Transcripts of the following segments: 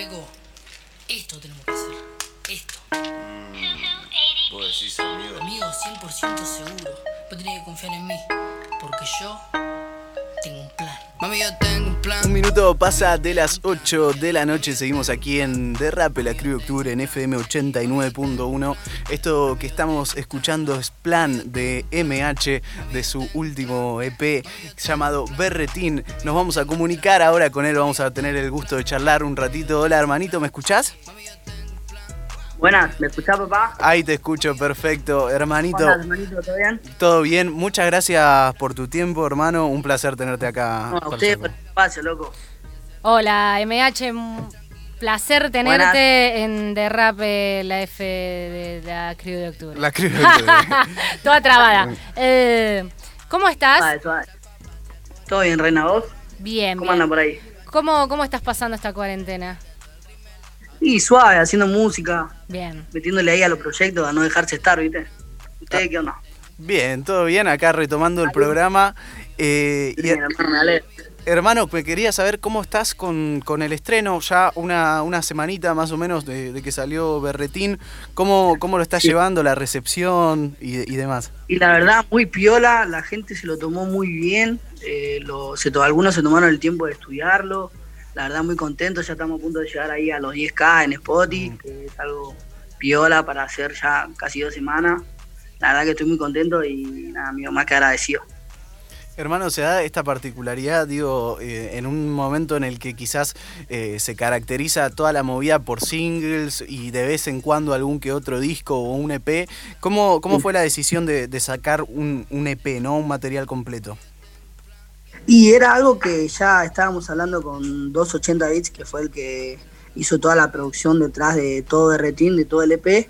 Peco, esto tenemos que hacer. Esto. Vos decís, amigo. Amigo, 100% seguro. Vos tenés que confiar en mí. Porque yo. Mami, yo tengo un plan. Un minuto pasa de las 8 de la noche. Seguimos aquí en Derrape, la de Octubre, en FM 89.1. Esto que estamos escuchando es Plan de MH, de su último EP llamado Berretín. Nos vamos a comunicar ahora con él. Vamos a tener el gusto de charlar un ratito. Hola, hermanito, ¿me escuchás? Buenas, ¿me escuchás, papá? Ahí te escucho, perfecto. Hermanito, ¿Cómo andás, hermanito? ¿Todo bien? todo bien. Muchas gracias por tu tiempo, hermano. Un placer tenerte acá. No, a ustedes por el espacio, loco. Hola, MH, un placer tenerte Buenas. en Derrape, la F de la Crew de Octubre. La Crew de Octubre. Toda trabada. Eh, ¿Cómo estás? Suave, suave. ¿Todo bien, Reina, vos? Bien, ¿Cómo bien. andan por ahí? ¿Cómo, ¿Cómo estás pasando esta cuarentena? Y suave, haciendo música, Bien. metiéndole ahí a los proyectos, a no dejarse estar, ¿viste? ¿Ustedes qué onda? Bien, todo bien. Acá retomando el programa. Eh, y, hermano, me alegro. hermano, me quería saber cómo estás con, con el estreno. Ya una, una semanita más o menos de, de que salió Berretín. ¿Cómo, cómo lo estás Sí. llevando, la recepción y, y demás? Y la verdad, muy piola, la gente se lo tomó muy bien. eh, lo- se algunos se tomaron el tiempo de estudiarlo. La verdad, muy contento. Ya estamos a punto de llegar ahí a los 10K en Spotify, que es algo piola para hacer ya casi dos semanas. La verdad que estoy muy contento y nada, amigo, más que agradecido. Hermano, se da esta particularidad, digo, eh, en un momento en el que quizás eh, se caracteriza toda la movida por singles y de vez en cuando algún que otro disco o un EP. ¿Cómo, cómo fue la decisión de, de sacar un, un EP, no un material completo? Y era algo que ya estábamos hablando con 280 Bits, que fue el que hizo toda la producción detrás de todo Berretín, de todo el EP,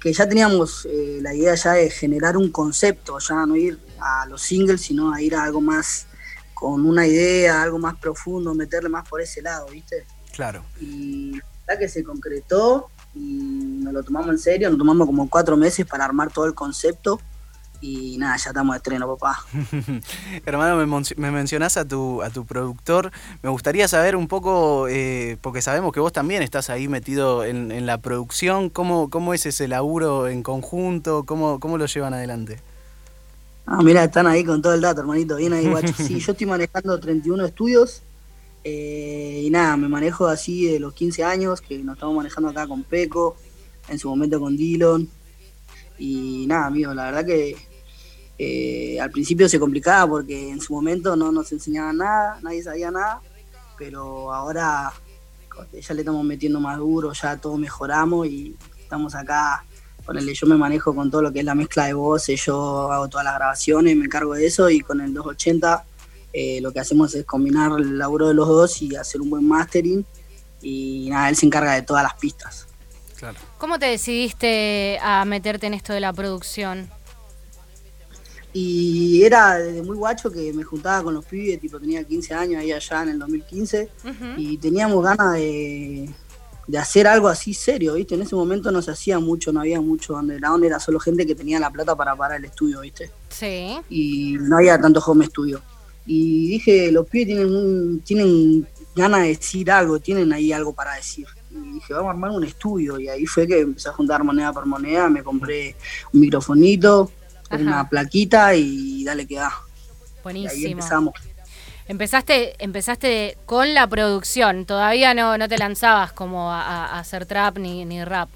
que ya teníamos eh, la idea ya de generar un concepto, ya no ir a los singles, sino a ir a algo más con una idea, algo más profundo, meterle más por ese lado, ¿viste? Claro. Y la que se concretó y nos lo tomamos en serio, nos tomamos como cuatro meses para armar todo el concepto y nada, ya estamos de estreno, papá. Hermano, me, me mencionás a tu, a tu productor. Me gustaría saber un poco, eh, porque sabemos que vos también estás ahí metido en, en la producción. ¿Cómo, ¿Cómo es ese laburo en conjunto? ¿Cómo, cómo lo llevan adelante? Ah, mira, están ahí con todo el dato, hermanito. Bien ahí, guacho. Sí, yo estoy manejando 31 estudios. eh, y nada, me manejo así de los 15 años, que nos estamos manejando acá con Peco, en su momento con Dillon. Y nada, amigo, la verdad que eh, al principio se complicaba porque en su momento no nos enseñaban nada, nadie sabía nada. Pero ahora ya le estamos metiendo más duro, ya todo mejoramos y estamos acá Ponele, yo me manejo con todo lo que es la mezcla de voces, yo hago todas las grabaciones, me encargo de eso y con el 280 eh, lo que hacemos es combinar el laburo de los dos y hacer un buen mastering y nada, él se encarga de todas las pistas. Claro. ¿Cómo te decidiste a meterte en esto de la producción? Y era desde muy guacho que me juntaba con los pibes, tipo tenía 15 años ahí allá en el 2015 Ujú. y teníamos ganas de, de hacer algo así serio, ¿viste? En ese momento no se hacía mucho, no había mucho underground, era solo gente que tenía la plata para parar el estudio, ¿viste? Sí. y no había tanto home studio. Y dije, los pibes tienen, un- tienen ganas de decir algo, tienen ahí algo para decir. Y dije, vamos a armar un estudio. Y ahí fue que empecé a juntar moneda por moneda, me compré un microfonito, Ajá. una plaquita y dale que da. Y ahí Buenísimo. empezamos. Empezaste, empezaste con la producción, todavía no, no te lanzabas como a, hacer trap ni, ni rap.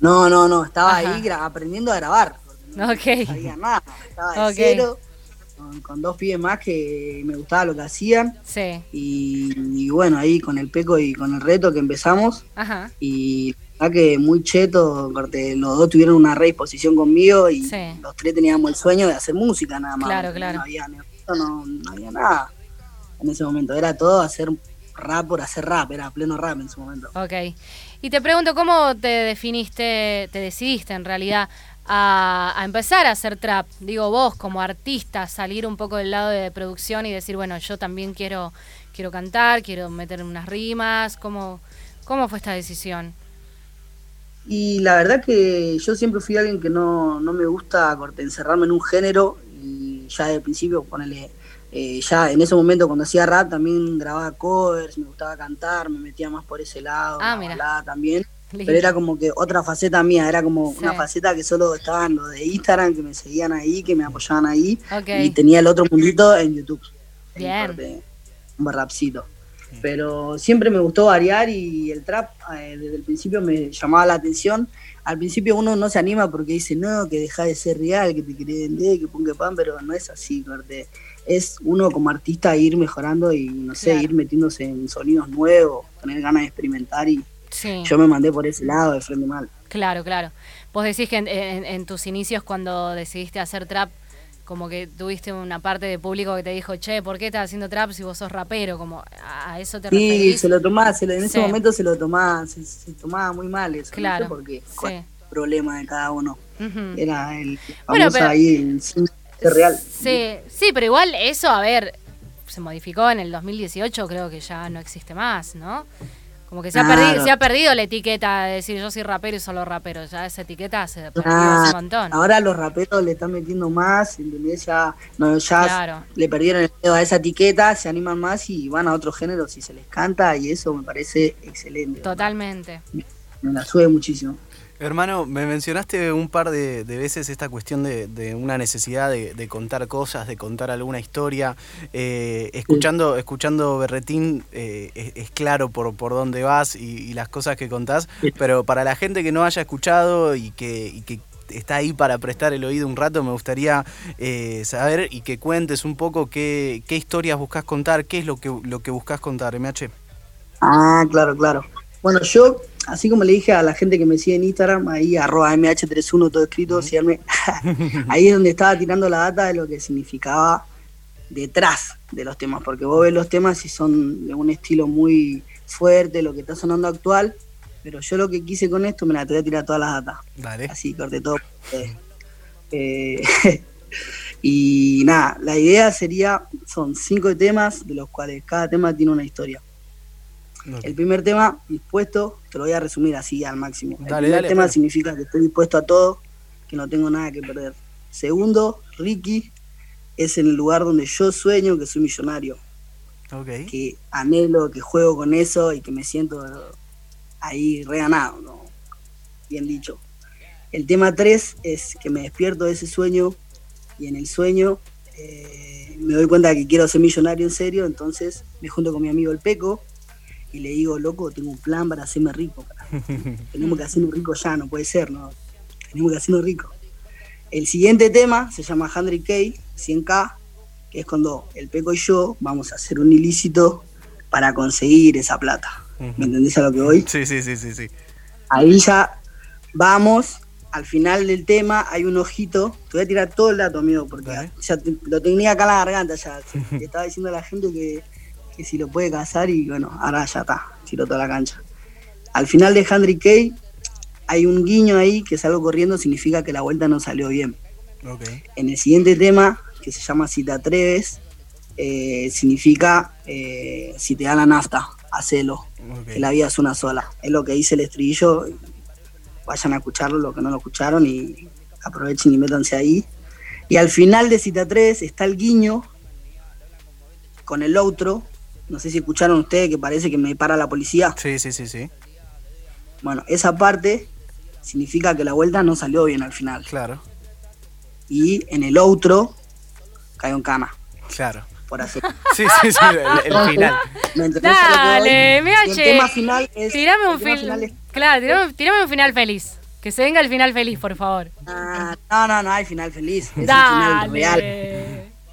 No, no, no, estaba Ajá. ahí aprendiendo a grabar. no Ok. sabía nada, estaba de Ok. cero, con, con dos pibes más que me gustaba lo que hacían. Sí. Y, y bueno, ahí con el peco y con el reto que empezamos, Ajá. y verdad que muy cheto, porque los dos tuvieron una redisposición conmigo y Sí. los tres teníamos el sueño de hacer música nada más. Claro, claro. No había, no, no había nada en ese momento, era todo hacer rap por hacer rap, era pleno rap en su momento. Ok. Y te pregunto, ¿cómo te definiste, te decidiste en realidad a, a empezar a hacer trap? Digo, vos como artista, salir un poco del lado de producción y decir, bueno, yo también quiero, quiero cantar, quiero meter unas rimas. ¿Cómo, cómo fue esta decisión? Y la verdad que yo siempre fui alguien que no, no me gusta corte, encerrarme en un género y ya de principio ponerle eh, ya en ese momento cuando hacía rap también grababa covers, me gustaba cantar, me metía más por ese lado, Ah, la también. Pero era como que otra faceta mía, era como Sí. una faceta que solo estaban los de Instagram, que me seguían ahí, que me apoyaban ahí. Y tenía el otro mundito en YouTube. en Bien. un rapcito. Pero siempre me gustó variar y el trap eh, desde el principio me llamaba la atención. Al principio uno no se anima porque dice, no, que deja de ser real, que te querés vender, que ponga pan, pero no es así, corte. Es uno como artista ir mejorando y, no sé, Claro. ir metiéndose en sonidos nuevos, tener ganas de experimentar y Sí. yo me mandé por ese lado de frente mal. Claro, claro. Vos decís que en, en- en tus inicios cuando decidiste hacer trap, como que tuviste una parte de público que te dijo, che, ¿por qué estás haciendo trap si vos sos rapero? Como a eso te Sí, referís. se lo tomaba, se lo- en ese momento se lo tomaba, se, se tomaba muy mal eso. Claro, No sé por qué, sí. cuál es el problema de cada uno. Era el Bueno, pero- ahí, el sin ser real. Sí, sí, pero igual eso, a ver, se modificó en el 2018, creo que ya no existe más, ¿no? Como que se ha, Claro. perdido, se ha perdido la etiqueta de decir yo soy rapero y solo rapero. Ya esa etiqueta se perdió hace un montón. ahora los raperos le están metiendo más, ¿entendés? Ya, no, ya Claro. le perdieron el miedo a esa etiqueta, se animan más y van a otro género si se les canta y eso me parece excelente. Totalmente. Me la sube muchísimo. Hermano, me mencionaste un par de, de veces esta cuestión de, de una necesidad de, de contar cosas, de contar alguna historia. Eh, escuchando, escuchando Berretín eh, es, es claro por, por dónde vas y, y las cosas que contás, Sí. pero para la gente que no haya escuchado y que, y que está ahí para prestar el oído un rato, me gustaría eh, saber y que cuentes un poco qué, qué historias buscas contar, qué es lo que, lo que buscas contar, MH. Ah, claro, claro. Bueno, yo, así como le dije a la gente que me sigue en Instagram, ahí arroba mh31 todo escrito, síganme. ahí es donde estaba tirando la data de lo que significaba detrás de los temas, porque vos ves los temas y son de un estilo muy fuerte, lo que está sonando actual, pero yo lo que quise con esto, me la te voy a tirar todas las datas, Dale. así corté todo. Eh, y nada, la idea sería, son cinco temas, de los cuales cada tema tiene una historia. El primer tema, dispuesto, te lo voy a resumir así al máximo. El Dale, primer dale, tema significa que estoy dispuesto a todo, que no tengo nada que perder. Segundo, Ricky es en el lugar donde yo sueño que soy millonario, Ok. que anhelo, que juego con eso y que me siento ahí reganado, ¿no? bien dicho. El tema 3 es que me despierto de ese sueño y en el sueño eh, me doy cuenta que quiero ser millonario en serio, entonces me junto con mi amigo el Peco y le digo, loco, tengo un plan para hacerme rico. Tenemos que hacernos rico ya, no puede ser, ¿no? Tenemos que hacernos rico. El siguiente tema se llama 100K, 100K, que es cuando el Peco y yo vamos a hacer un ilícito para conseguir esa plata. ¿Me entendés a lo que voy? Sí, sí, sí, sí, sí. Ahí ya vamos, al final del tema hay un ojito, te voy a tirar todo el dato, amigo, porque ya te- lo tenía acá en la garganta ya. Le estaba diciendo a la gente que, que si lo puede cazar y bueno, ahora ya está, tiró toda la cancha. Al final de Henry Kay hay un guiño ahí que salgo corriendo, significa que la vuelta no salió bien. En el siguiente tema, que se llama Si te atreves, eh, significa eh, si te da la nafta, hacelo que la vida es una sola. Es lo que dice el estribillo. Vayan a escucharlo, los que no lo escucharon, y aprovechen y métanse ahí. Y al final de Cita 3 está el guiño con el otro. No sé si escucharon ustedes que parece que me para la policía. Sí, sí, sí, sí. Bueno, esa parte significa que la vuelta no salió bien al final. Claro, Y en el otro cayó en cana. claro. Por hacer. Sí, sí, sí, el, el final. ¿Me? Dale, mira, El tema final es. Tirame el un final. Claro, tirame, tirame un final feliz. Que se venga el final feliz, por favor. Ah, no, no, no hay final feliz. Es el final real.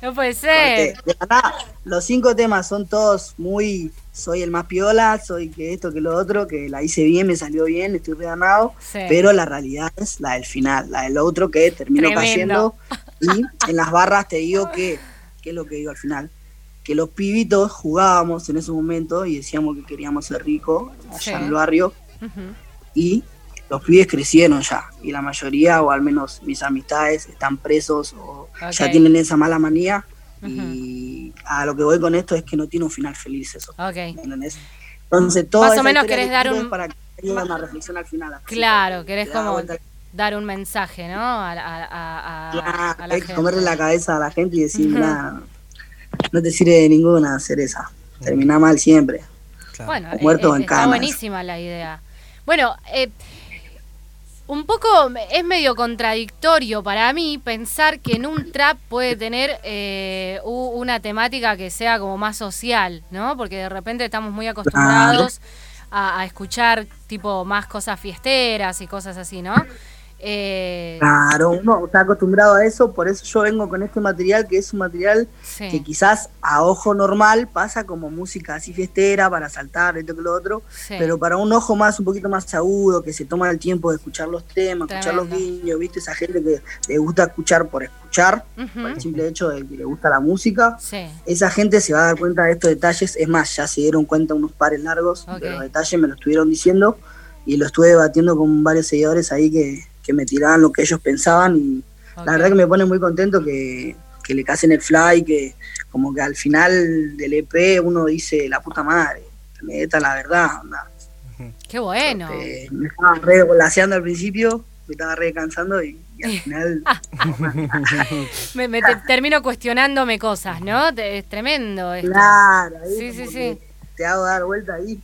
No puede ser. Porque, de verdad, los cinco temas son todos muy. Soy el más piola, soy que esto, que lo otro, que la hice bien, me salió bien, estoy reganado. Sí. Pero la realidad es la del final, la del otro que terminó Tremendo. cayendo. Y en las barras te digo que, ¿qué es lo que digo al final? Que los pibitos jugábamos en ese momento y decíamos que queríamos ser ricos allá Sí. en el barrio. Y los pibes crecieron ya. Y la mayoría, o al menos mis amistades, están presos o ya Ok. tienen esa mala manía. Y a lo que voy con esto es que no tiene un final feliz eso. Ok. ¿me entendés? Entonces, toda Más o menos querés que dar un- para que haya una reflexión al final. Claro, querés te da como dar un mensaje, ¿no? A, a- a- Claro, a la hay que gente. comerle la cabeza a la gente y decir, Ujú. "Mirá, no te sirve de ninguna hacer esa. Termina mal siempre. Bueno, muerto eh, en está buenísima la idea. Bueno, eh, un poco es medio contradictorio para mí pensar que en un trap puede tener eh, una temática que sea como más social, ¿no? Porque de repente estamos muy acostumbrados a, a, escuchar tipo más cosas fiesteras y cosas así, ¿no? Eh... Claro, uno está acostumbrado a eso, por eso yo vengo con este material, que es un material que quizás a ojo normal pasa como música así fiestera para saltar, esto que lo otro, pero para un ojo más, un poquito más agudo, que se toma el tiempo de escuchar los temas, escuchar los guiños, ¿viste? Esa gente que le gusta escuchar por escuchar, por el simple hecho de que le gusta la música, esa gente se va a dar cuenta de estos detalles, es más, ya se dieron cuenta unos pares largos, pero los detalles me lo estuvieron diciendo y lo estuve debatiendo con varios seguidores ahí que que me tiraban lo que ellos pensaban y la verdad que me pone muy contento que, le casen el fly, que como que al final del EP uno dice, la puta madre, me está la verdad. Qué bueno. me estaba re volaseando al principio, me estaba re cansando y, al final... me, termino cuestionándome cosas, ¿no? Es tremendo. Esto. Claro, sí, sí, sí. Te hago dar vuelta ahí.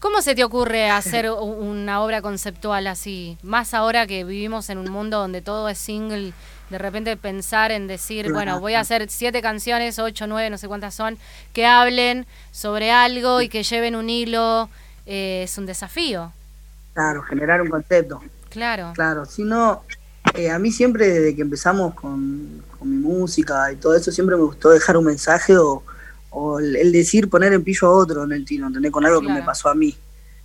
¿Cómo se te ocurre hacer una obra conceptual así? Más ahora que vivimos en un mundo donde todo es single, de repente pensar en decir, bueno, voy a hacer siete canciones, ocho, nueve, no sé cuántas son, que hablen sobre algo y que lleven un hilo, eh, es un desafío. Claro, generar un concepto. Claro. Claro, si no, eh, a mí siempre desde que empezamos con, mi música y todo eso, siempre me gustó dejar un mensaje o o el, decir poner en pillo a otro en el tiro, ¿entendés? Con algo que me pasó a mí.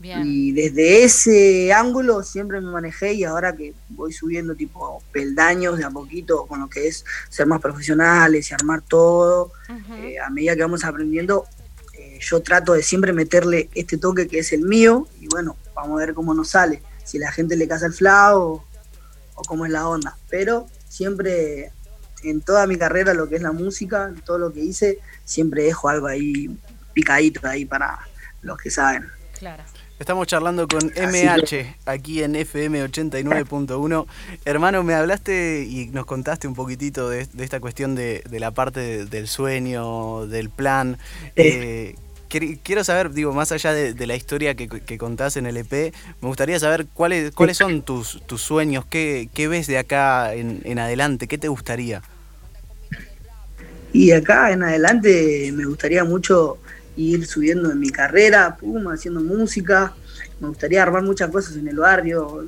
Y desde ese ángulo siempre me manejé y ahora que voy subiendo tipo peldaños de a poquito con lo que es ser más profesionales y armar todo, eh, a medida que vamos aprendiendo, eh, yo trato de siempre meterle este toque que es el mío y bueno, vamos a ver cómo nos sale, si la gente le casa el flow o, o cómo es la onda. Pero siempre en toda mi carrera, lo que es la música, todo lo que hice, siempre dejo algo ahí picadito ahí para los que saben. Claro. Estamos charlando con MH aquí en FM 89.1. Hermano, me hablaste y nos contaste un poquitito de, esta cuestión de, la parte del sueño, del plan. Eh, quiero saber, digo, más allá de, la historia que, contás en el EP, me gustaría saber cuáles, cuáles son tus, tus sueños, qué, qué ves de acá en, en adelante, qué te gustaría. Y acá en adelante me gustaría mucho ir subiendo en mi carrera, pum, haciendo música. Me gustaría armar muchas cosas en el barrio.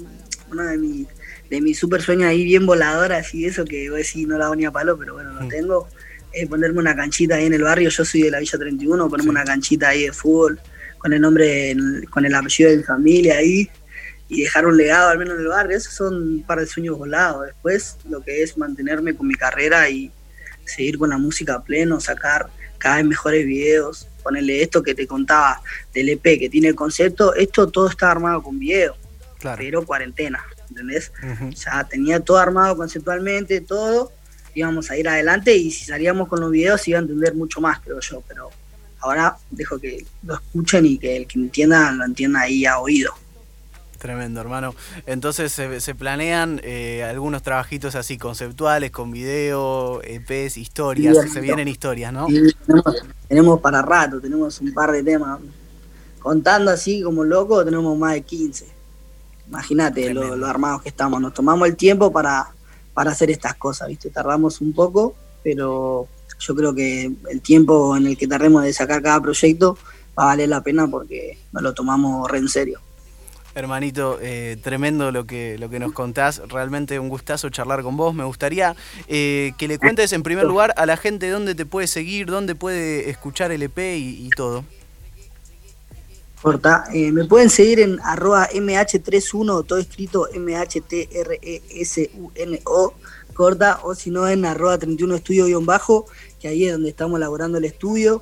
Uno de mis, de mis super sueños ahí bien voladoras y eso que voy a decir no la hago ni a palo, pero bueno, lo mm. tengo. Es ponerme una canchita ahí en el barrio. Yo soy de la Villa 31, ponerme una canchita ahí de fútbol con el nombre, con el apellido de mi familia ahí y dejar un legado al menos en el barrio. Esos son un par de sueños volados. Después lo que es mantenerme con mi carrera y seguir con la música a pleno, sacar cada vez mejores videos, ponerle esto que te contaba del EP que tiene el concepto, esto todo está armado con video, pero cuarentena, ¿entendés? Ya tenía todo armado conceptualmente, todo, íbamos a ir adelante y si salíamos con los videos iba a entender mucho más, creo yo, pero ahora dejo que lo escuchen y que el que entienda lo entienda ahí a oído. Tremendo, hermano. Entonces se, planean eh, algunos trabajitos así conceptuales, con video, EPs, historias. se vienen historias, ¿no? tenemos, para rato, tenemos un par de temas. Contando así como loco, tenemos más de 15. Imagínate lo, armados que estamos. Nos tomamos el tiempo para, para hacer estas cosas, ¿viste? Tardamos un poco, pero yo creo que el tiempo en el que tardemos de sacar cada proyecto va a valer la pena porque nos lo tomamos re en serio. Hermanito, eh, tremendo lo que, lo que nos contás, realmente un gustazo charlar con vos. Me gustaría eh, que le cuentes en primer lugar a la gente dónde te puede seguir, dónde puede escuchar el EP y, todo. Corta, eh, me pueden seguir en arroba mh31, todo escrito mhtresuno, corta, o si no en arroba 31 estudio-bajo, que ahí es donde estamos elaborando el estudio.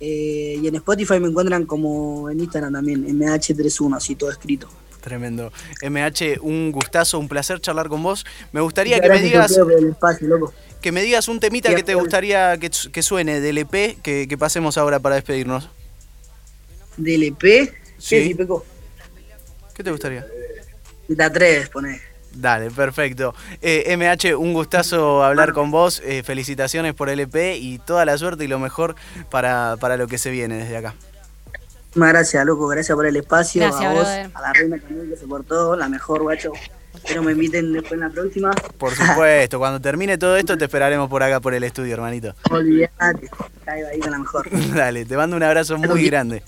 Eh, y en Spotify me encuentran como en Instagram también, MH31, así todo escrito. Tremendo. MH, un gustazo, un placer charlar con vos. Me gustaría que me digas. Que me digas un temita que te gustaría que, suene del EP que, pasemos ahora para despedirnos. ¿Del EP? Sí. ¿Qué te gustaría? Te atreves, poné. Dale, perfecto. Eh, MH, un gustazo hablar con vos. Eh, felicitaciones por el EP y toda la suerte y lo mejor para, para lo que se viene desde acá. Muchas gracias, loco. Gracias por el espacio. Gracias, a vos, brother. a la reina también que se portó, la mejor, guacho. Espero me inviten después en la próxima. Por supuesto, cuando termine todo esto te esperaremos por acá por el estudio, hermanito. Olvídate. Caigo ahí con la mejor. Dale, te mando un abrazo muy grande.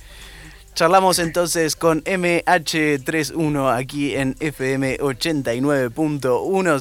Charlamos entonces con MH31 aquí en FM 89.1.